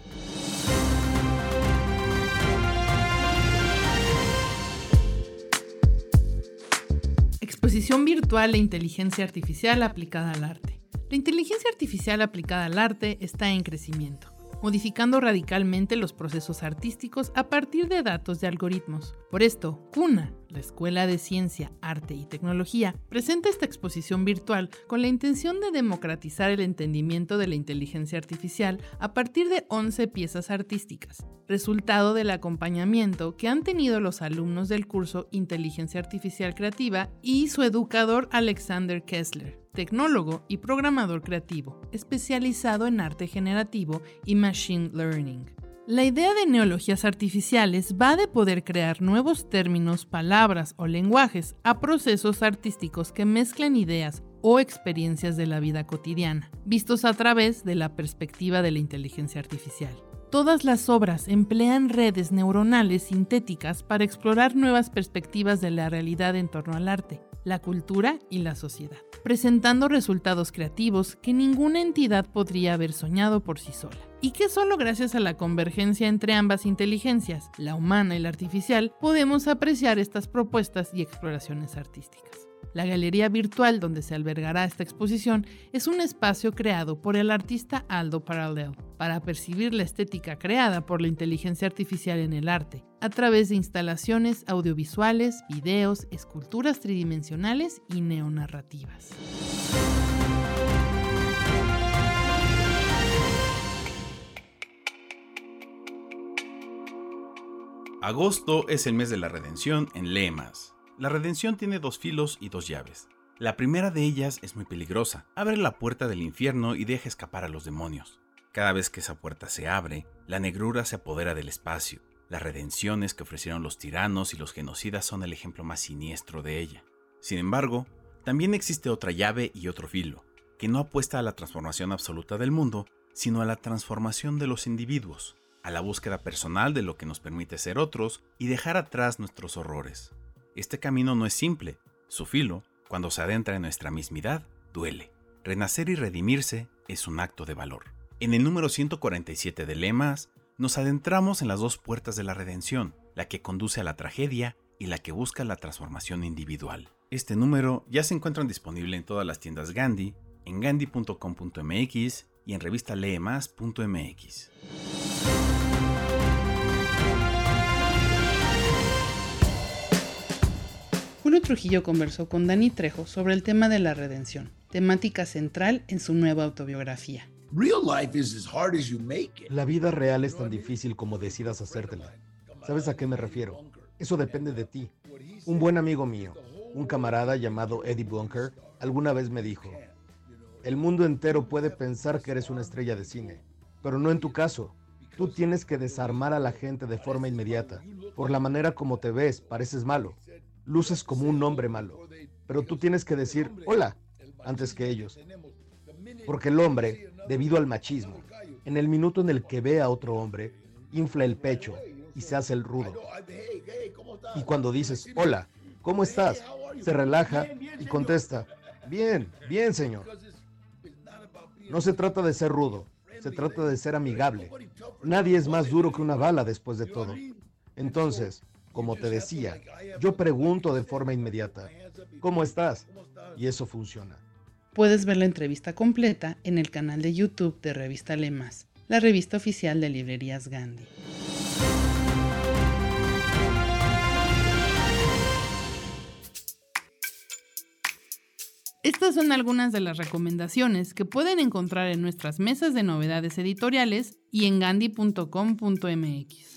Exposición virtual inteligencia artificial aplicada al arte. La inteligencia artificial aplicada al arte está en crecimiento, modificando radicalmente los procesos artísticos a partir de datos de algoritmos. Por esto, CUNA, la Escuela de Ciencia, Arte y Tecnología, presenta esta exposición virtual con la intención de democratizar el entendimiento de la inteligencia artificial a partir de 11 piezas artísticas, resultado del acompañamiento que han tenido los alumnos del curso Inteligencia Artificial Creativa y su educador Alexander Kessler tecnólogo y programador creativo, especializado en arte generativo y machine learning. La idea de neologías artificiales va de poder crear nuevos términos, palabras o lenguajes a procesos artísticos que mezclen ideas o experiencias de la vida cotidiana, vistos a través de la perspectiva de la inteligencia artificial. Todas las obras emplean redes neuronales sintéticas para explorar nuevas perspectivas de la realidad en torno al arte, la cultura y la sociedad, presentando resultados creativos que ninguna entidad podría haber soñado por sí sola. Y que solo gracias a la convergencia entre ambas inteligencias, la humana y la artificial, podemos apreciar estas propuestas y exploraciones artísticas. La galería virtual donde se albergará esta exposición es un espacio creado por el artista Aldo Parallel para percibir la estética creada por la inteligencia artificial en el arte, a través de instalaciones audiovisuales, videos, esculturas tridimensionales y neonarrativas. Agosto es el mes de la redención en Lemas. La redención tiene dos filos y dos llaves. La primera de ellas es muy peligrosa. Abre la puerta del infierno y deja escapar a los demonios. Cada vez que esa puerta se abre, la negrura se apodera del espacio. Las redenciones que ofrecieron los tiranos y los genocidas son el ejemplo más siniestro de ella. Sin embargo, también existe otra llave y otro filo, que no apuesta a la transformación absoluta del mundo, sino a la transformación de los individuos, a la búsqueda personal de lo que nos permite ser otros y dejar atrás nuestros horrores. Este camino no es simple, su filo, cuando se adentra en nuestra mismidad, duele. Renacer y redimirse es un acto de valor. En el número 147 de Lemas, nos adentramos en las dos puertas de la redención, la que conduce a la tragedia y la que busca la transformación individual. Este número ya se encuentra disponible en todas las tiendas Gandhi, en gandhi.com.mx y en revistalemas.mx. Julio Trujillo conversó con Dani Trejo sobre el tema de la redención, temática central en su nueva autobiografía. La vida real es tan difícil como decidas hacértela. ¿Sabes a qué me refiero? Eso depende de ti. Un buen amigo mío, un camarada llamado Eddie Bunker, alguna vez me dijo, el mundo entero puede pensar que eres una estrella de cine, pero no en tu caso. Tú tienes que desarmar a la gente de forma inmediata. Por la manera como te ves, pareces malo. Luces como un hombre malo. Pero tú tienes que decir hola antes que ellos. Porque el hombre, debido al machismo, en el minuto en el que ve a otro hombre, infla el pecho y se hace el rudo. Y cuando dices hola, ¿cómo estás? Se relaja y contesta, bien, bien señor. No se trata de ser rudo, se trata de ser amigable. Nadie es más duro que una bala después de todo. Entonces, como te decía, yo pregunto de forma inmediata, ¿cómo estás? Y eso funciona. Puedes ver la entrevista completa en el canal de YouTube de Revista Lemas, la revista oficial de Librerías Gandhi. Estas son algunas de las recomendaciones que pueden encontrar en nuestras mesas de novedades editoriales y en gandhi.com.mx.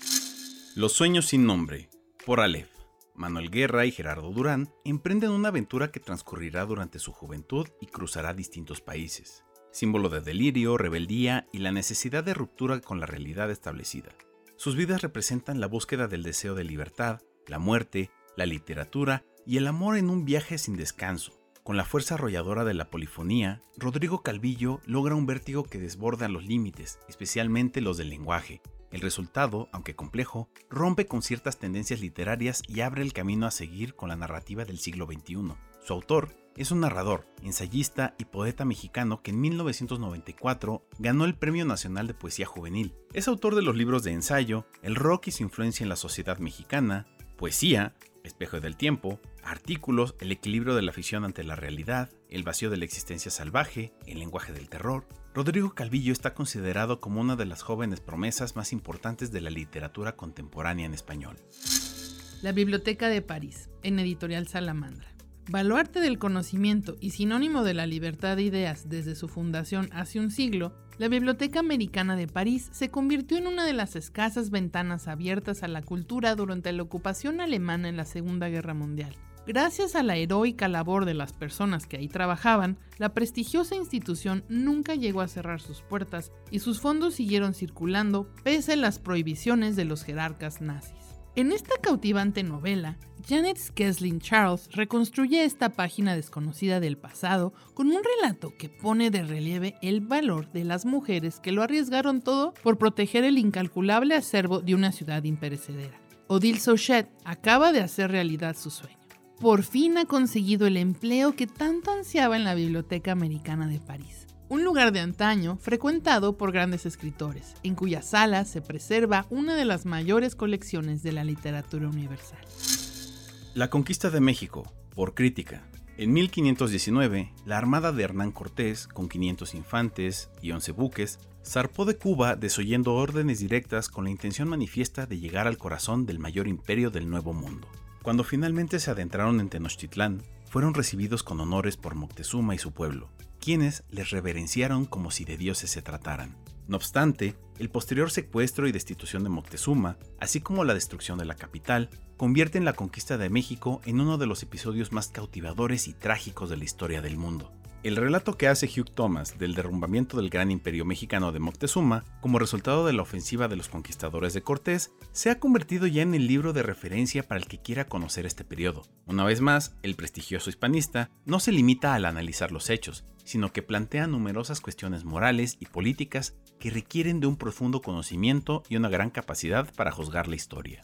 Los sueños sin nombre, por Aleph. Manuel Guerra y Gerardo Durán emprenden una aventura que transcurrirá durante su juventud y cruzará distintos países, símbolo de delirio, rebeldía y la necesidad de ruptura con la realidad establecida. Sus vidas representan la búsqueda del deseo de libertad, la muerte, la literatura y el amor en un viaje sin descanso. Con la fuerza arrolladora de la polifonía, Rodrigo Calvillo logra un vértigo que desborda los límites, especialmente los del lenguaje, el resultado, aunque complejo, rompe con ciertas tendencias literarias y abre el camino a seguir con la narrativa del siglo XXI. Su autor es un narrador, ensayista y poeta mexicano que en 1994 ganó el Premio Nacional de Poesía Juvenil. Es autor de los libros de ensayo El rock y su influencia en la sociedad mexicana, Poesía, Espejo del Tiempo, artículos, El equilibrio de la ficción ante la realidad, El vacío de la existencia salvaje, El lenguaje del terror, Rodrigo Calvillo está considerado como una de las jóvenes promesas más importantes de la literatura contemporánea en español. La Biblioteca de París, en Editorial Salamandra. Baluarte del conocimiento y sinónimo de la libertad de ideas desde su fundación hace un siglo, la Biblioteca Americana de París se convirtió en una de las escasas ventanas abiertas a la cultura durante la ocupación alemana en la Segunda Guerra Mundial. Gracias a la heroica labor de las personas que ahí trabajaban, la prestigiosa institución nunca llegó a cerrar sus puertas y sus fondos siguieron circulando pese a las prohibiciones de los jerarcas nazis. En esta cautivante novela, Janet Skeslin Charles reconstruye esta página desconocida del pasado con un relato que pone de relieve el valor de las mujeres que lo arriesgaron todo por proteger el incalculable acervo de una ciudad imperecedera. Odile Souchet acaba de hacer realidad su sueño por fin ha conseguido el empleo que tanto ansiaba en la Biblioteca Americana de París, un lugar de antaño frecuentado por grandes escritores, en cuya sala se preserva una de las mayores colecciones de la literatura universal. La conquista de México, por crítica. En 1519, la armada de Hernán Cortés, con 500 infantes y 11 buques, zarpó de Cuba desoyendo órdenes directas con la intención manifiesta de llegar al corazón del mayor imperio del Nuevo Mundo. Cuando finalmente se adentraron en Tenochtitlán, fueron recibidos con honores por Moctezuma y su pueblo, quienes les reverenciaron como si de dioses se trataran. No obstante, el posterior secuestro y destitución de Moctezuma, así como la destrucción de la capital, convierten la conquista de México en uno de los episodios más cautivadores y trágicos de la historia del mundo. El relato que hace Hugh Thomas del derrumbamiento del gran imperio mexicano de Moctezuma como resultado de la ofensiva de los conquistadores de Cortés se ha convertido ya en el libro de referencia para el que quiera conocer este periodo. Una vez más, el prestigioso hispanista no se limita al analizar los hechos, sino que plantea numerosas cuestiones morales y políticas que requieren de un profundo conocimiento y una gran capacidad para juzgar la historia.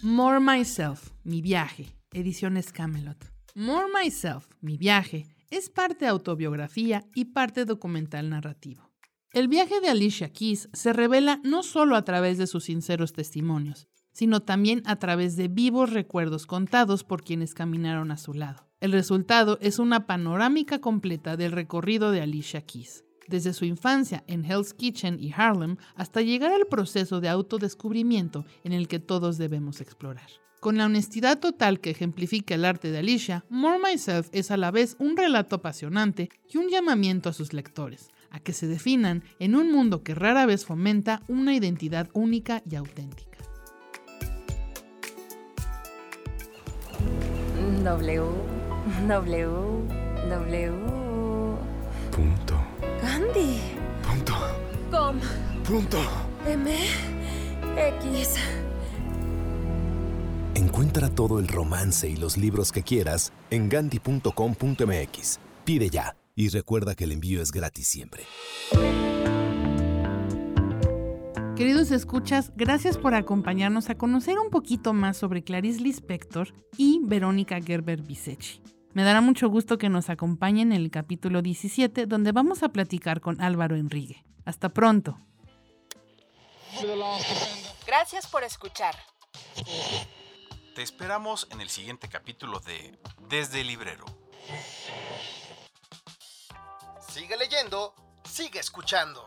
More Myself, mi viaje, ediciones Camelot. More Myself, mi viaje, es parte autobiografía y parte documental narrativo. El viaje de Alicia Keys se revela no solo a través de sus sinceros testimonios, sino también a través de vivos recuerdos contados por quienes caminaron a su lado. El resultado es una panorámica completa del recorrido de Alicia Keys, desde su infancia en Hell's Kitchen y Harlem hasta llegar al proceso de autodescubrimiento en el que todos debemos explorar. Con la honestidad total que ejemplifica el arte de Alicia, More Myself es a la vez un relato apasionante y un llamamiento a sus lectores, a que se definan en un mundo que rara vez fomenta una identidad única y auténtica. W, W, W. Punto. Gandhi. Punto. Com. Punto. M. X. Encuentra todo el romance y los libros que quieras en gandhi.com.mx. Pide ya y recuerda que el envío es gratis siempre. Queridos escuchas, gracias por acompañarnos a conocer un poquito más sobre Clarice Lispector y Verónica Gerber Bisechi. Me dará mucho gusto que nos acompañen en el capítulo 17, donde vamos a platicar con Álvaro Enrique. Hasta pronto. Gracias por escuchar. Te esperamos en el siguiente capítulo de Desde el Librero. Sigue leyendo, sigue escuchando.